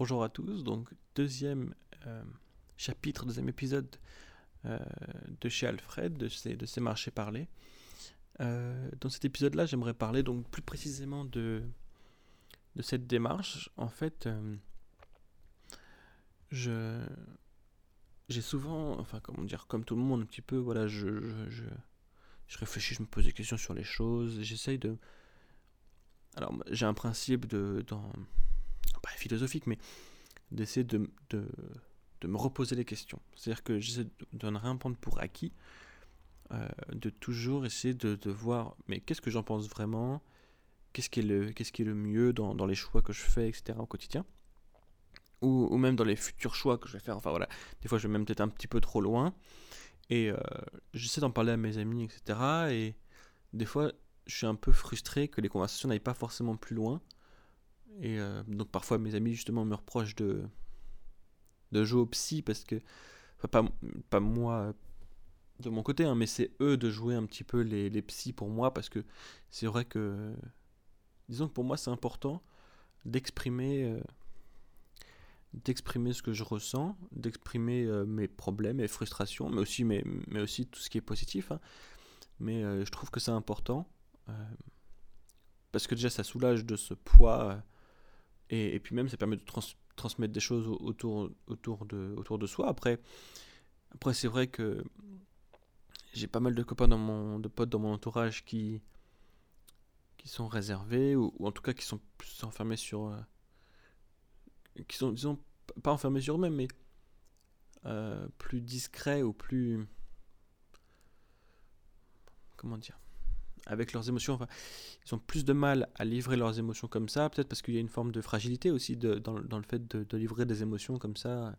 Bonjour à tous, donc deuxième euh, chapitre, deuxième épisode euh, de chez Alfred, de ces, de ces marchés parlés. Euh, dans cet épisode-là, j'aimerais parler donc plus précisément de, de cette démarche. En fait, je j'ai souvent, enfin comment dire, comme tout le monde un petit peu, voilà, je, je, je réfléchis, je me pose des questions sur les choses, j'essaye de... Alors j'ai un principe de, dans, pas philosophique, mais d'essayer de, me reposer les questions. C'est-à-dire que j'essaie de, ne rien prendre pour acquis, euh, de toujours essayer de, de voir, mais qu'est-ce que j'en pense vraiment, qu'est-ce qui est le, qui le mieux dans, dans, les choix que je fais, etc. au quotidien? Ou, ou, même dans les futurs choix que je vais faire. Enfin voilà, des fois je vais même peut-être un petit peu trop loin. Et euh, j'essaie d'en parler à mes amis, etc. Et des fois, je suis un peu frustré que les conversations n'aillent pas forcément plus loin. Et euh, donc parfois mes amis justement me reprochent de, de jouer au psy parce que, enfin, pas, pas moi de mon côté, hein, mais c'est eux de jouer un petit peu les, les psys pour moi parce que c'est vrai que, disons que pour moi c'est important d'exprimer euh, d'exprimer ce que je ressens, d'exprimer euh, mes problèmes, mes frustrations, mais aussi, mais, aussi tout ce qui est positif. Hein. Mais je trouve que c'est important parce que déjà ça soulage de ce poids et, puis même, ça permet de transmettre des choses autour, autour, de, autour de soi. Après, après c'est vrai que j'ai pas mal de copains dans mon, de potes dans mon entourage qui, qui sont réservés, ou, en tout cas qui sont plus enfermés sur... Euh, qui sont, disons, pas enfermés sur eux-mêmes, mais euh, plus discrets ou plus... Comment dire avec leurs émotions. Enfin, ils ont plus de mal à livrer leurs émotions comme ça, peut-être parce qu'il y a une forme de fragilité aussi dans, le fait de, livrer des émotions comme ça,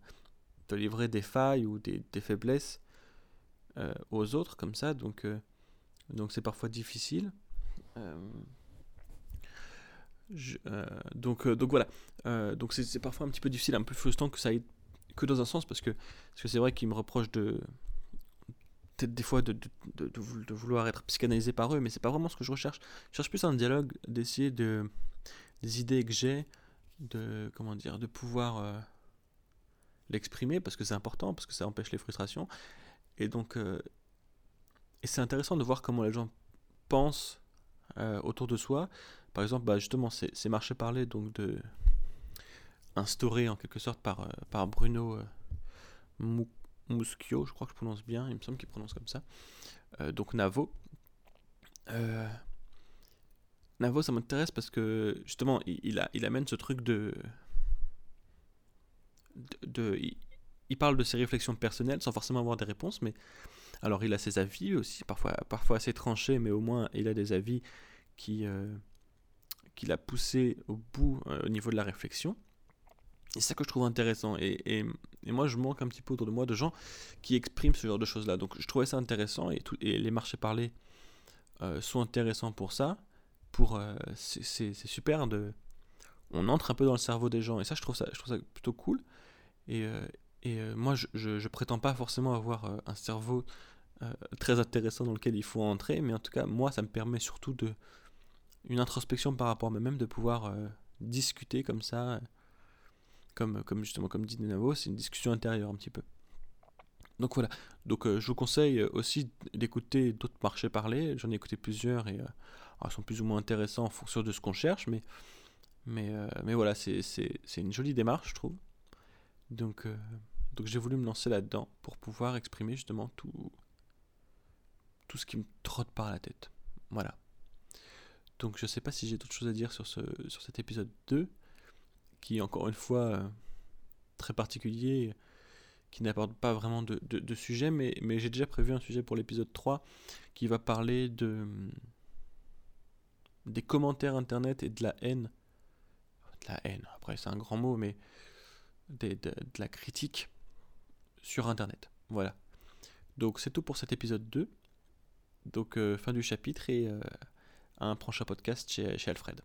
de livrer des failles ou des, faiblesses euh, aux autres comme ça. Donc, euh, donc c'est parfois difficile. Euh, donc, voilà. donc c'est parfois un petit peu difficile, un peu frustrant que ça aille que dans un sens parce que parce que c'est vrai qu'ils me reprochent de des fois de, de, vouloir être psychanalysé par eux, mais c'est pas vraiment ce que je recherche. Je cherche plus un dialogue, d'essayer de des idées que j'ai, de comment dire, de pouvoir euh, l'exprimer parce que c'est important, parce que ça empêche les frustrations. Et donc, euh, et c'est intéressant de voir comment les gens pensent euh, autour de soi. Par exemple, bah justement, c'est marché parler donc de instauré en quelque sorte par, par Bruno Mouk Muschio, je crois que je prononce bien, il me semble qu'il prononce comme ça. Euh, donc Navo. Euh, Navo, ça m'intéresse parce que justement, il, amène ce truc de. il, parle de ses réflexions personnelles sans forcément avoir des réponses, mais. Alors, il a ses avis aussi, parfois, assez tranchés, mais au moins, il a des avis qui. Euh, qu'il a poussé au bout au niveau de la réflexion. C'est ça que je trouve intéressant. Et, et, moi, je manque un petit peu autour de moi de gens qui expriment ce genre de choses-là. Donc, je trouvais ça intéressant. Et, les marchés parlés euh, sont intéressants pour ça. Pour, euh, c'est super de. On entre un peu dans le cerveau des gens. Et ça, je trouve ça, je trouve ça plutôt cool. Et, euh, et moi, je, je, je, prétends pas forcément avoir un cerveau très intéressant dans lequel il faut entrer. Mais en tout cas, moi, ça me permet surtout de. Une introspection par rapport à moi-même, de pouvoir discuter comme ça comme, comme justement comme dit Nenavo, c'est une discussion intérieure un petit peu. Donc voilà, donc euh, je vous conseille aussi d'écouter d'autres marchés parler, j'en ai écouté plusieurs et euh, ils sont plus ou moins intéressants en fonction de ce qu'on cherche, mais, mais, euh, mais voilà, c'est une jolie démarche je trouve. Donc, donc j'ai voulu me lancer là-dedans pour pouvoir exprimer justement tout, tout ce qui me trotte par la tête. Voilà. Donc je sais pas si j'ai d'autres choses à dire sur, ce, sur cet épisode 2 qui est encore une fois euh, très particulier, qui n'apporte pas vraiment de, sujet, mais, j'ai déjà prévu un sujet pour l'épisode 3 qui va parler de des commentaires internet et de la haine. De la haine, après c'est un grand mot, mais de, la critique sur internet. Voilà. Donc c'est tout pour cet épisode 2. Donc euh, fin du chapitre et euh, un prochain podcast chez Alfred.